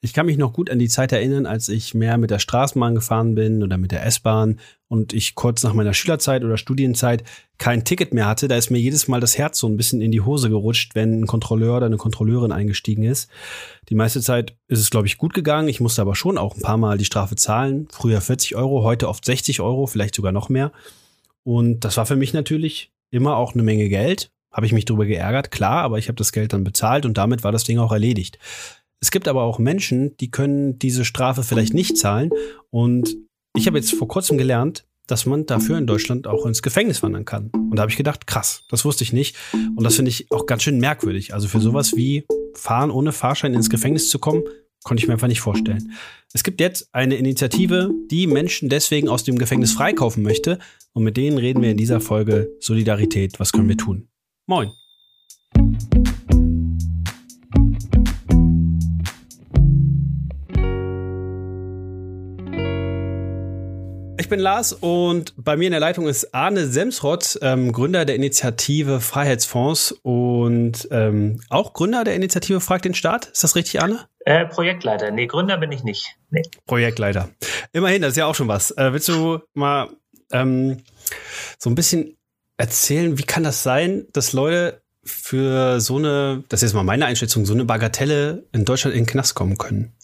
Ich kann mich noch gut an die Zeit erinnern, als ich mehr mit der Straßenbahn gefahren bin oder mit der S-Bahn und ich kurz nach meiner Schülerzeit oder Studienzeit kein Ticket mehr hatte. Da ist mir jedes Mal das Herz so ein bisschen in die Hose gerutscht, wenn ein Kontrolleur oder eine Kontrolleurin eingestiegen ist. Die meiste Zeit ist es, glaube ich, gut gegangen. Ich musste aber schon auch ein paar Mal die Strafe zahlen. Früher 40 Euro, heute oft 60 Euro, vielleicht sogar noch mehr. Und das war für mich natürlich immer auch eine Menge Geld. Habe ich mich darüber geärgert, klar, aber ich habe das Geld dann bezahlt und damit war das Ding auch erledigt. Es gibt aber auch Menschen, die können diese Strafe vielleicht nicht zahlen. Und ich habe jetzt vor kurzem gelernt, dass man dafür in Deutschland auch ins Gefängnis wandern kann. Und da habe ich gedacht, krass, das wusste ich nicht. Und das finde ich auch ganz schön merkwürdig. Also für sowas wie Fahren ohne Fahrschein ins Gefängnis zu kommen, konnte ich mir einfach nicht vorstellen. Es gibt jetzt eine Initiative, die Menschen deswegen aus dem Gefängnis freikaufen möchte. Und mit denen reden wir in dieser Folge Solidarität. Was können wir tun? Moin. Ich bin Lars und bei mir in der Leitung ist Arne Semsrott, ähm, Gründer der Initiative Freiheitsfonds und ähm, auch Gründer der Initiative Frag den Staat. Ist das richtig, Arne? Äh, Projektleiter. Nee, Gründer bin ich nicht. Nee. Projektleiter. Immerhin, das ist ja auch schon was. Äh, willst du mal ähm, so ein bisschen erzählen, wie kann das sein, dass Leute für so eine, das ist jetzt mal meine Einschätzung, so eine Bagatelle in Deutschland in den Knast kommen können?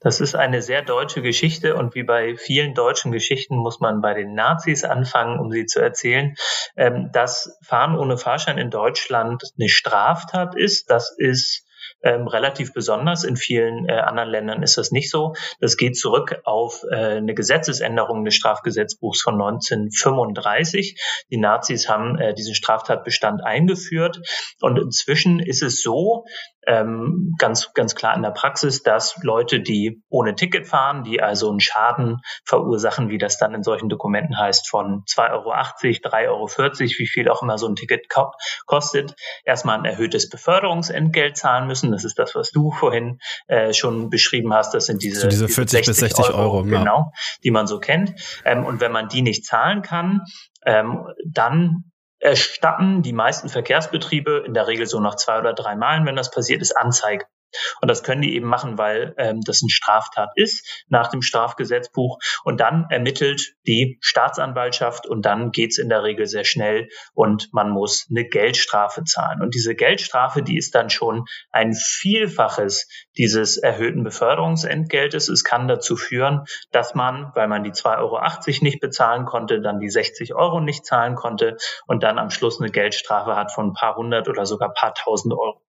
Das ist eine sehr deutsche Geschichte und wie bei vielen deutschen Geschichten muss man bei den Nazis anfangen, um sie zu erzählen. Ähm, dass Fahren ohne Fahrschein in Deutschland eine Straftat ist, das ist ähm, relativ besonders. In vielen äh, anderen Ländern ist das nicht so. Das geht zurück auf äh, eine Gesetzesänderung des Strafgesetzbuchs von 1935. Die Nazis haben äh, diesen Straftatbestand eingeführt und inzwischen ist es so, ähm, ganz, ganz klar in der Praxis, dass Leute, die ohne Ticket fahren, die also einen Schaden verursachen, wie das dann in solchen Dokumenten heißt, von 2,80 Euro, 3,40 Euro, wie viel auch immer so ein Ticket ko kostet, erstmal ein erhöhtes Beförderungsentgelt zahlen müssen. Das ist das, was du vorhin äh, schon beschrieben hast. Das sind diese, so diese 40 diese bis 60 Euro, Euro ja. genau, die man so kennt. Ähm, und wenn man die nicht zahlen kann, ähm, dann erstatten die meisten Verkehrsbetriebe in der Regel so nach zwei oder drei Malen, wenn das passiert ist, Anzeige. Und das können die eben machen, weil ähm, das eine Straftat ist nach dem Strafgesetzbuch. Und dann ermittelt die Staatsanwaltschaft und dann geht's in der Regel sehr schnell und man muss eine Geldstrafe zahlen. Und diese Geldstrafe, die ist dann schon ein Vielfaches dieses erhöhten Beförderungsentgeltes. Es kann dazu führen, dass man, weil man die 2,80 Euro nicht bezahlen konnte, dann die 60 Euro nicht zahlen konnte und dann am Schluss eine Geldstrafe hat von ein paar hundert oder sogar paar tausend Euro.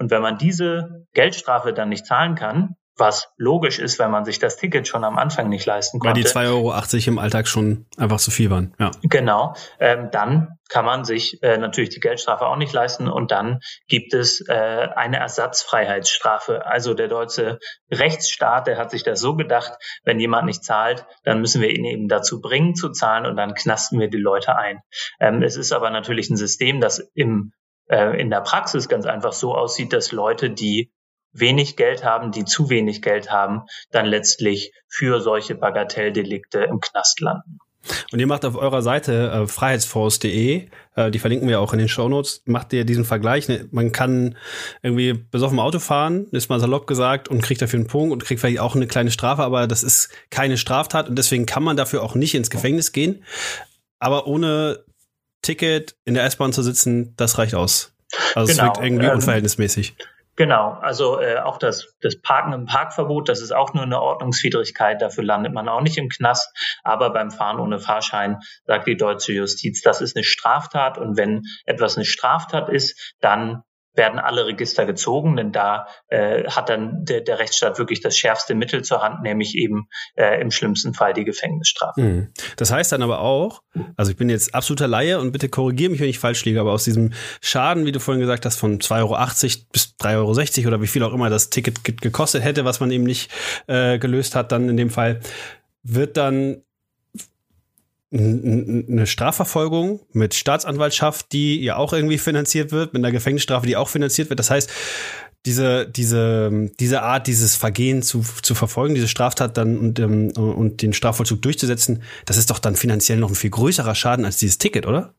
Und wenn man diese Geldstrafe dann nicht zahlen kann, was logisch ist, wenn man sich das Ticket schon am Anfang nicht leisten konnte. Weil die 2,80 Euro im Alltag schon einfach zu viel waren. Ja. Genau. Ähm, dann kann man sich äh, natürlich die Geldstrafe auch nicht leisten und dann gibt es äh, eine Ersatzfreiheitsstrafe. Also der deutsche Rechtsstaat, der hat sich das so gedacht, wenn jemand nicht zahlt, dann müssen wir ihn eben dazu bringen zu zahlen und dann knasten wir die Leute ein. Ähm, es ist aber natürlich ein System, das im äh, in der Praxis ganz einfach so aussieht, dass Leute, die wenig Geld haben, die zu wenig Geld haben, dann letztlich für solche Bagatelldelikte im Knast landen. Und ihr macht auf eurer Seite äh, freiheitsforce.de, äh, die verlinken wir auch in den Shownotes, macht ihr diesen Vergleich. Ne? Man kann irgendwie besoffen Auto fahren, ist mal salopp gesagt, und kriegt dafür einen Punkt und kriegt vielleicht auch eine kleine Strafe, aber das ist keine Straftat und deswegen kann man dafür auch nicht ins Gefängnis gehen. Aber ohne Ticket in der S-Bahn zu sitzen, das reicht aus. Also genau, es wirkt irgendwie ähm, unverhältnismäßig. Genau, also äh, auch das, das Parken im Parkverbot, das ist auch nur eine Ordnungswidrigkeit, dafür landet man auch nicht im Knast. Aber beim Fahren ohne Fahrschein sagt die deutsche Justiz, das ist eine Straftat und wenn etwas eine Straftat ist, dann werden alle Register gezogen, denn da äh, hat dann der, der Rechtsstaat wirklich das schärfste Mittel zur Hand, nämlich eben äh, im schlimmsten Fall die Gefängnisstrafe. Mhm. Das heißt dann aber auch, also ich bin jetzt absoluter Laie und bitte korrigiere mich, wenn ich falsch liege, aber aus diesem Schaden, wie du vorhin gesagt hast, von 2,80 Euro bis 3,60 Euro oder wie viel auch immer das Ticket gekostet hätte, was man eben nicht äh, gelöst hat, dann in dem Fall, wird dann eine Strafverfolgung mit Staatsanwaltschaft, die ja auch irgendwie finanziert wird, mit einer Gefängnisstrafe, die auch finanziert wird. Das heißt, diese, diese, diese Art, dieses Vergehen zu, zu verfolgen, diese Straftat dann und, ähm, und den Strafvollzug durchzusetzen, das ist doch dann finanziell noch ein viel größerer Schaden als dieses Ticket, oder?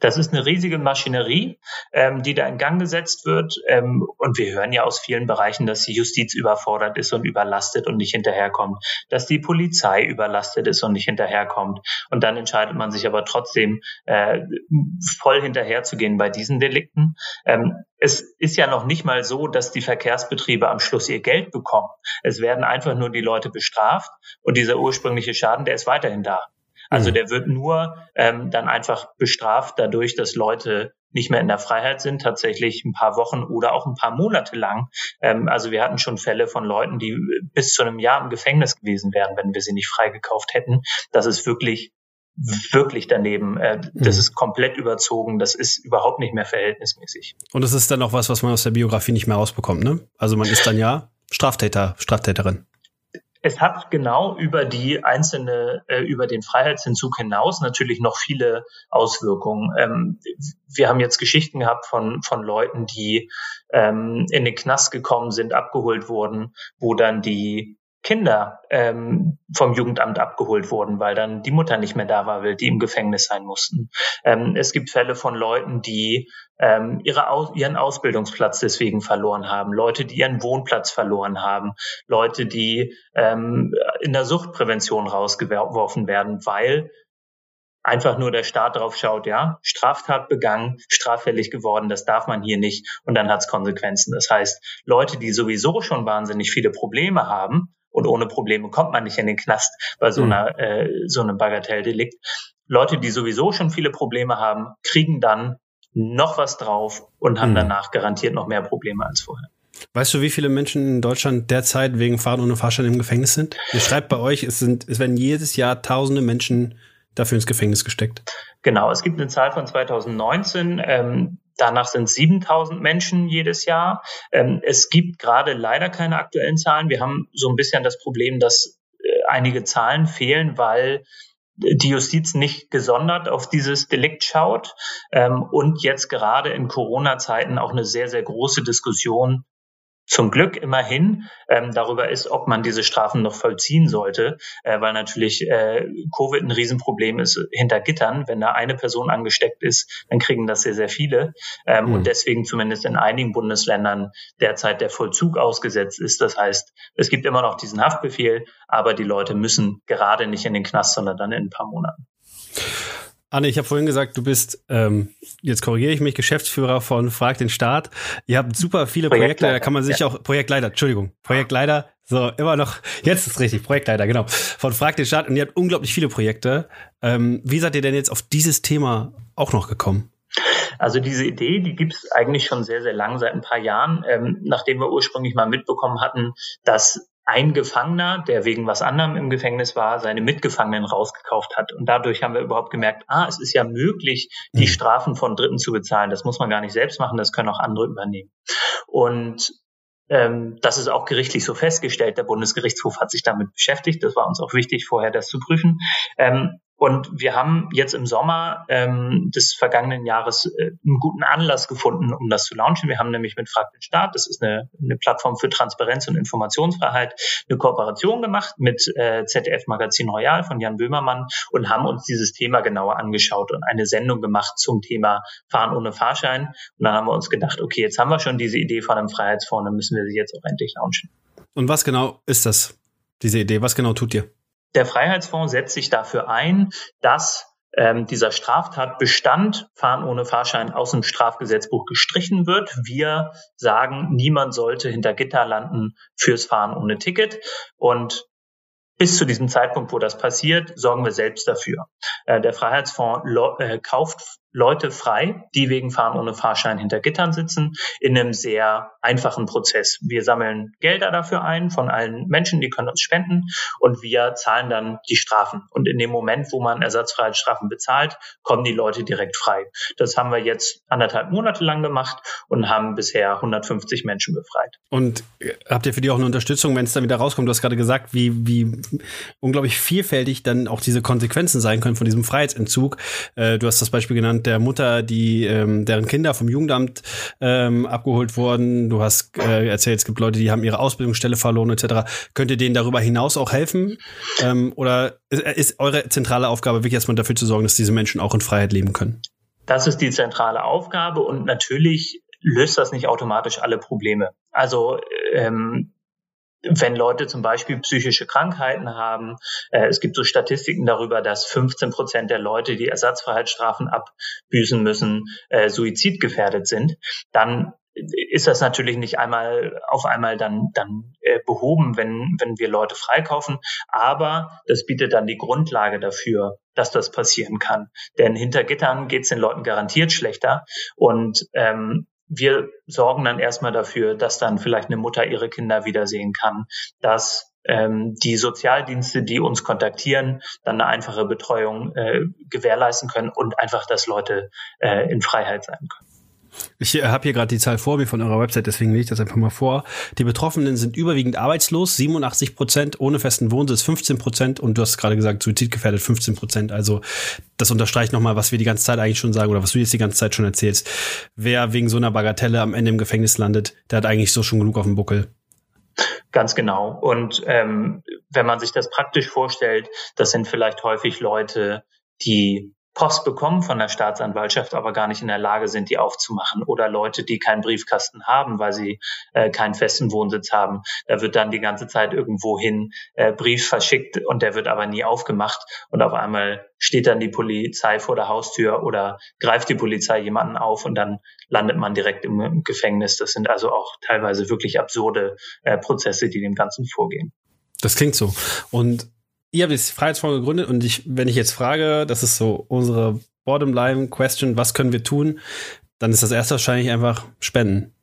Das ist eine riesige Maschinerie, ähm, die da in Gang gesetzt wird. Ähm, und wir hören ja aus vielen Bereichen, dass die Justiz überfordert ist und überlastet und nicht hinterherkommt, dass die Polizei überlastet ist und nicht hinterherkommt. Und dann entscheidet man sich aber trotzdem äh, voll hinterherzugehen bei diesen Delikten. Ähm, es ist ja noch nicht mal so, dass die Verkehrsbetriebe am Schluss ihr Geld bekommen. Es werden einfach nur die Leute bestraft und dieser ursprüngliche Schaden, der ist weiterhin da. Also mhm. der wird nur ähm, dann einfach bestraft dadurch, dass Leute nicht mehr in der Freiheit sind, tatsächlich ein paar Wochen oder auch ein paar Monate lang. Ähm, also wir hatten schon Fälle von Leuten, die bis zu einem Jahr im Gefängnis gewesen wären, wenn wir sie nicht freigekauft hätten. Das ist wirklich wirklich daneben. Äh, das mhm. ist komplett überzogen. Das ist überhaupt nicht mehr verhältnismäßig. Und das ist dann auch was, was man aus der Biografie nicht mehr rausbekommt, ne? Also man ist dann ja Straftäter, Straftäterin. Es hat genau über die einzelne, äh, über den Freiheitsentzug hinaus natürlich noch viele Auswirkungen. Ähm, wir haben jetzt Geschichten gehabt von, von Leuten, die ähm, in den Knast gekommen sind, abgeholt wurden, wo dann die Kinder ähm, vom Jugendamt abgeholt wurden, weil dann die Mutter nicht mehr da war, weil die im Gefängnis sein mussten. Ähm, es gibt Fälle von Leuten, die ähm, ihre Aus ihren Ausbildungsplatz deswegen verloren haben, Leute, die ihren Wohnplatz verloren haben, Leute, die ähm, in der Suchtprävention rausgeworfen werden, weil einfach nur der Staat drauf schaut, ja, Straftat begangen, straffällig geworden, das darf man hier nicht und dann hat es Konsequenzen. Das heißt, Leute, die sowieso schon wahnsinnig viele Probleme haben, und ohne Probleme kommt man nicht in den Knast bei so mhm. einer äh, so einem Bagatelldelikt. Leute, die sowieso schon viele Probleme haben, kriegen dann noch was drauf und haben mhm. danach garantiert noch mehr Probleme als vorher. Weißt du, wie viele Menschen in Deutschland derzeit wegen Fahren ohne Fahrschein im Gefängnis sind? Ihr schreibt bei euch, es sind, es werden jedes Jahr tausende Menschen dafür ins Gefängnis gesteckt. Genau, es gibt eine Zahl von 2019. Ähm, Danach sind 7000 Menschen jedes Jahr. Ähm, es gibt gerade leider keine aktuellen Zahlen. Wir haben so ein bisschen das Problem, dass äh, einige Zahlen fehlen, weil die Justiz nicht gesondert auf dieses Delikt schaut ähm, und jetzt gerade in Corona-Zeiten auch eine sehr, sehr große Diskussion zum Glück immerhin ähm, darüber ist, ob man diese Strafen noch vollziehen sollte, äh, weil natürlich äh, Covid ein Riesenproblem ist hinter Gittern. Wenn da eine Person angesteckt ist, dann kriegen das sehr, sehr viele. Ähm, mhm. Und deswegen zumindest in einigen Bundesländern derzeit der Vollzug ausgesetzt ist. Das heißt, es gibt immer noch diesen Haftbefehl, aber die Leute müssen gerade nicht in den Knast, sondern dann in ein paar Monaten. Anne, ich habe vorhin gesagt, du bist, ähm, jetzt korrigiere ich mich, Geschäftsführer von Frag den Staat. Ihr habt super viele Projekte, da kann man sich ja. auch, Projektleiter, Entschuldigung, Projektleiter, so, immer noch, jetzt ist richtig, Projektleiter, genau, von Frag den Staat und ihr habt unglaublich viele Projekte. Ähm, wie seid ihr denn jetzt auf dieses Thema auch noch gekommen? Also diese Idee, die gibt es eigentlich schon sehr, sehr lang, seit ein paar Jahren, ähm, nachdem wir ursprünglich mal mitbekommen hatten, dass ein Gefangener, der wegen was anderem im Gefängnis war, seine Mitgefangenen rausgekauft hat. Und dadurch haben wir überhaupt gemerkt, ah, es ist ja möglich, die mhm. Strafen von Dritten zu bezahlen. Das muss man gar nicht selbst machen, das können auch andere übernehmen. Und ähm, das ist auch gerichtlich so festgestellt. Der Bundesgerichtshof hat sich damit beschäftigt. Das war uns auch wichtig, vorher das zu prüfen. Ähm, und wir haben jetzt im Sommer ähm, des vergangenen Jahres äh, einen guten Anlass gefunden, um das zu launchen. Wir haben nämlich mit Frag den Staat, das ist eine, eine Plattform für Transparenz und Informationsfreiheit, eine Kooperation gemacht mit äh, ZDF Magazin Royal von Jan Böhmermann und haben uns dieses Thema genauer angeschaut und eine Sendung gemacht zum Thema Fahren ohne Fahrschein. Und dann haben wir uns gedacht, okay, jetzt haben wir schon diese Idee von einem Freiheitsfonds, dann müssen wir sie jetzt auch endlich launchen. Und was genau ist das, diese Idee? Was genau tut ihr? Der Freiheitsfonds setzt sich dafür ein, dass ähm, dieser Straftatbestand Fahren ohne Fahrschein aus dem Strafgesetzbuch gestrichen wird. Wir sagen, niemand sollte hinter Gitter landen fürs Fahren ohne Ticket. Und bis zu diesem Zeitpunkt, wo das passiert, sorgen wir selbst dafür. Äh, der Freiheitsfonds äh, kauft Leute frei, die wegen Fahren ohne Fahrschein hinter Gittern sitzen, in einem sehr einfachen Prozess. Wir sammeln Gelder dafür ein von allen Menschen, die können uns spenden und wir zahlen dann die Strafen. Und in dem Moment, wo man Ersatzfreiheitsstrafen bezahlt, kommen die Leute direkt frei. Das haben wir jetzt anderthalb Monate lang gemacht und haben bisher 150 Menschen befreit. Und habt ihr für die auch eine Unterstützung, wenn es dann wieder rauskommt? Du hast gerade gesagt, wie, wie unglaublich vielfältig dann auch diese Konsequenzen sein können von diesem Freiheitsentzug. Äh, du hast das Beispiel genannt, der Mutter, die ähm, deren Kinder vom Jugendamt ähm, abgeholt wurden. Du hast äh, erzählt, es gibt Leute, die haben ihre Ausbildungsstelle verloren etc. Könnt ihr denen darüber hinaus auch helfen? Ähm, oder ist, ist eure zentrale Aufgabe wirklich erstmal dafür zu sorgen, dass diese Menschen auch in Freiheit leben können? Das ist die zentrale Aufgabe und natürlich löst das nicht automatisch alle Probleme. Also ähm, wenn Leute zum Beispiel psychische Krankheiten haben. Äh, es gibt so Statistiken darüber, dass 15 Prozent der Leute, die Ersatzfreiheitsstrafen abbüßen müssen, äh, suizidgefährdet sind. Dann ist das natürlich nicht einmal auf einmal dann dann äh, behoben, wenn wenn wir Leute freikaufen, aber das bietet dann die Grundlage dafür, dass das passieren kann. Denn hinter Gittern geht es den Leuten garantiert schlechter und ähm, wir sorgen dann erstmal dafür, dass dann vielleicht eine Mutter ihre Kinder wiedersehen kann, dass ähm, die Sozialdienste, die uns kontaktieren, dann eine einfache Betreuung äh, gewährleisten können und einfach, dass Leute äh, in Freiheit sein können. Ich äh, habe hier gerade die Zahl vor mir von eurer Website, deswegen lege ich das einfach mal vor. Die Betroffenen sind überwiegend arbeitslos, 87 Prozent, ohne festen Wohnsitz 15 Prozent und du hast gerade gesagt, suizidgefährdet 15 Prozent. Also das unterstreicht nochmal, was wir die ganze Zeit eigentlich schon sagen oder was du jetzt die ganze Zeit schon erzählst. Wer wegen so einer Bagatelle am Ende im Gefängnis landet, der hat eigentlich so schon genug auf dem Buckel. Ganz genau. Und ähm, wenn man sich das praktisch vorstellt, das sind vielleicht häufig Leute, die Post bekommen von der Staatsanwaltschaft, aber gar nicht in der Lage sind, die aufzumachen. Oder Leute, die keinen Briefkasten haben, weil sie äh, keinen festen Wohnsitz haben. Da wird dann die ganze Zeit irgendwohin äh, Brief verschickt und der wird aber nie aufgemacht. Und auf einmal steht dann die Polizei vor der Haustür oder greift die Polizei jemanden auf und dann landet man direkt im, Gefängnis. Das sind also auch teilweise wirklich absurde äh, Prozesse, die dem Ganzen vorgehen. Das klingt so. Und ihr habt jetzt Freiheitsfonds gegründet und ich, wenn ich jetzt frage, das ist so unsere Bottom-Line-Question, was können wir tun, dann ist das erste wahrscheinlich einfach Spenden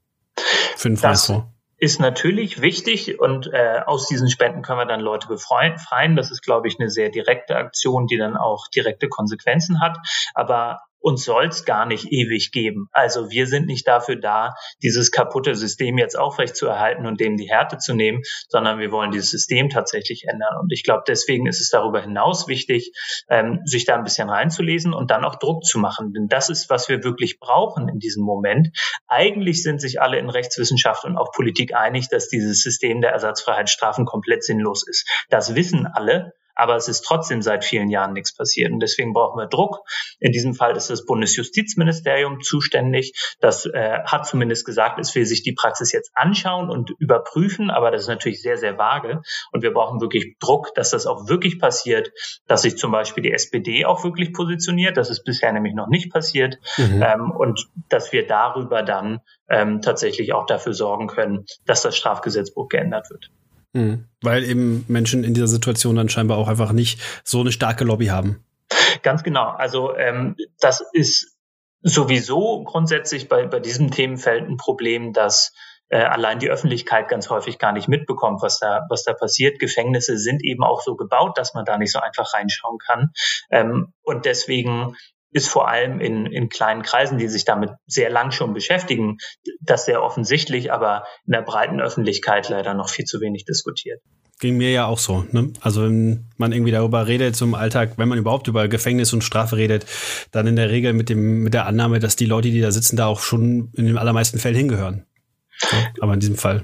für den Freiheitsfonds. Ist natürlich wichtig und äh, aus diesen Spenden können wir dann Leute befreien. Das ist, glaube ich, eine sehr direkte Aktion, die dann auch direkte Konsequenzen hat. Aber uns soll es gar nicht ewig geben. Also wir sind nicht dafür da, dieses kaputte System jetzt aufrecht zu erhalten und dem die Härte zu nehmen, sondern wir wollen dieses System tatsächlich ändern. Und ich glaube, deswegen ist es darüber hinaus wichtig, ähm, sich da ein bisschen reinzulesen und dann auch Druck zu machen. Denn das ist, was wir wirklich brauchen in diesem Moment. Eigentlich sind sich alle in Rechtswissenschaft und auch Politik einig, dass dieses System der Ersatzfreiheitsstrafen komplett sinnlos ist. Das wissen alle aber es ist trotzdem seit vielen Jahren nichts passiert. Und deswegen brauchen wir Druck. In diesem Fall ist das Bundesjustizministerium zuständig. Das äh, hat zumindest gesagt, es will sich die Praxis jetzt anschauen und überprüfen, aber das ist natürlich sehr, sehr vage. Und wir brauchen wirklich Druck, dass das auch wirklich passiert, dass sich zum Beispiel die SPD auch wirklich positioniert. Das ist bisher nämlich noch nicht passiert. Mhm. Ähm, und dass wir darüber dann ähm, tatsächlich auch dafür sorgen können, dass das Strafgesetzbuch geändert wird. Mhm. Weil eben Menschen in dieser Situation dann scheinbar auch einfach nicht so eine starke Lobby haben. Ganz genau. Also ähm, das ist sowieso grundsätzlich bei, bei diesem Themenfeld ein Problem, dass äh, allein die Öffentlichkeit ganz häufig gar nicht mitbekommt, was da, was da passiert. Gefängnisse sind eben auch so gebaut, dass man da nicht so einfach reinschauen kann. Ähm, und deswegen ist vor allem in, in kleinen Kreisen, die sich damit sehr lang schon beschäftigen, das sehr offensichtlich, aber in der breiten Öffentlichkeit leider noch viel zu wenig diskutiert. Ging mir ja auch so. Ne? Also wenn man irgendwie darüber redet zum Alltag, wenn man überhaupt über Gefängnis und Strafe redet, dann in der Regel mit dem mit der Annahme, dass die Leute, die da sitzen, da auch schon in den allermeisten Fällen hingehören. So, aber in diesem Fall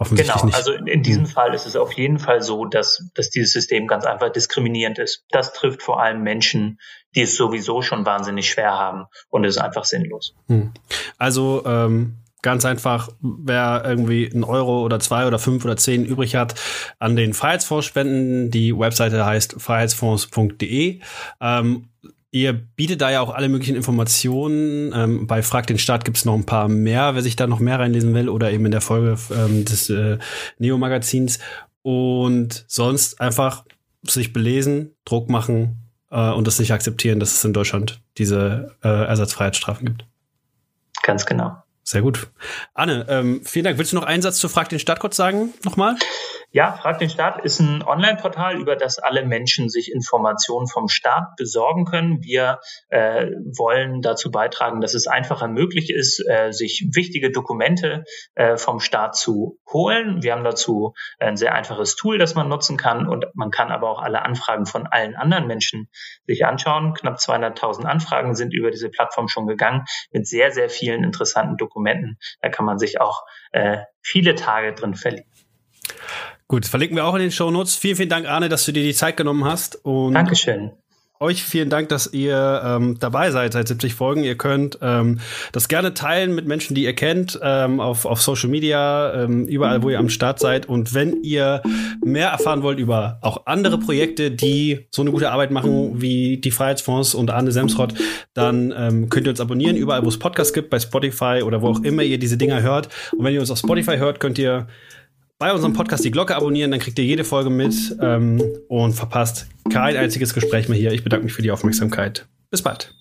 Offensichtlich genau, nicht. also in, in, diesem Fall ist es auf jeden Fall so, dass, dass dieses System ganz einfach diskriminierend ist. Das trifft vor allem Menschen, die es sowieso schon wahnsinnig schwer haben und es ist einfach sinnlos. Hm. Also ähm, ganz einfach, wer irgendwie einen Euro oder zwei oder fünf oder zehn übrig hat, an den Freiheitsfonds spenden. Die Webseite heißt freiheitsfonds.de. Ähm, Ihr bietet da ja auch alle möglichen Informationen. Ähm, bei Frag den Staat gibt es noch ein paar mehr, wer sich da noch mehr reinlesen will oder eben in der Folge ähm, des äh, Neo-Magazins. Und sonst einfach sich belesen, Druck machen äh, und das nicht akzeptieren, dass es in Deutschland diese äh, Ersatzfreiheitsstrafen gibt. Ganz genau. Sehr gut. Anne, ähm, vielen Dank. Willst du noch einen Satz zu Frag den Staat kurz sagen? Nochmal? Ja, Frag den Staat ist ein Online-Portal, über das alle Menschen sich Informationen vom Staat besorgen können. Wir äh, wollen dazu beitragen, dass es einfacher möglich ist, äh, sich wichtige Dokumente äh, vom Staat zu holen. Wir haben dazu ein sehr einfaches Tool, das man nutzen kann und man kann aber auch alle Anfragen von allen anderen Menschen sich anschauen. Knapp 200.000 Anfragen sind über diese Plattform schon gegangen mit sehr, sehr vielen interessanten Dokumenten. Da kann man sich auch äh, viele Tage drin verlieren. Gut, verlinken wir auch in den Show Notes. Vielen, vielen Dank, Arne, dass du dir die Zeit genommen hast. Und Dankeschön. euch vielen Dank, dass ihr ähm, dabei seid seit 70 Folgen. Ihr könnt ähm, das gerne teilen mit Menschen, die ihr kennt, ähm, auf, auf Social Media, ähm, überall, wo ihr am Start seid. Und wenn ihr mehr erfahren wollt über auch andere Projekte, die so eine gute Arbeit machen wie die Freiheitsfonds und Arne Semsrott, dann ähm, könnt ihr uns abonnieren, überall, wo es Podcasts gibt, bei Spotify oder wo auch immer ihr diese Dinger hört. Und wenn ihr uns auf Spotify hört, könnt ihr bei unserem Podcast die Glocke abonnieren, dann kriegt ihr jede Folge mit ähm, und verpasst kein einziges Gespräch mehr hier. Ich bedanke mich für die Aufmerksamkeit. Bis bald.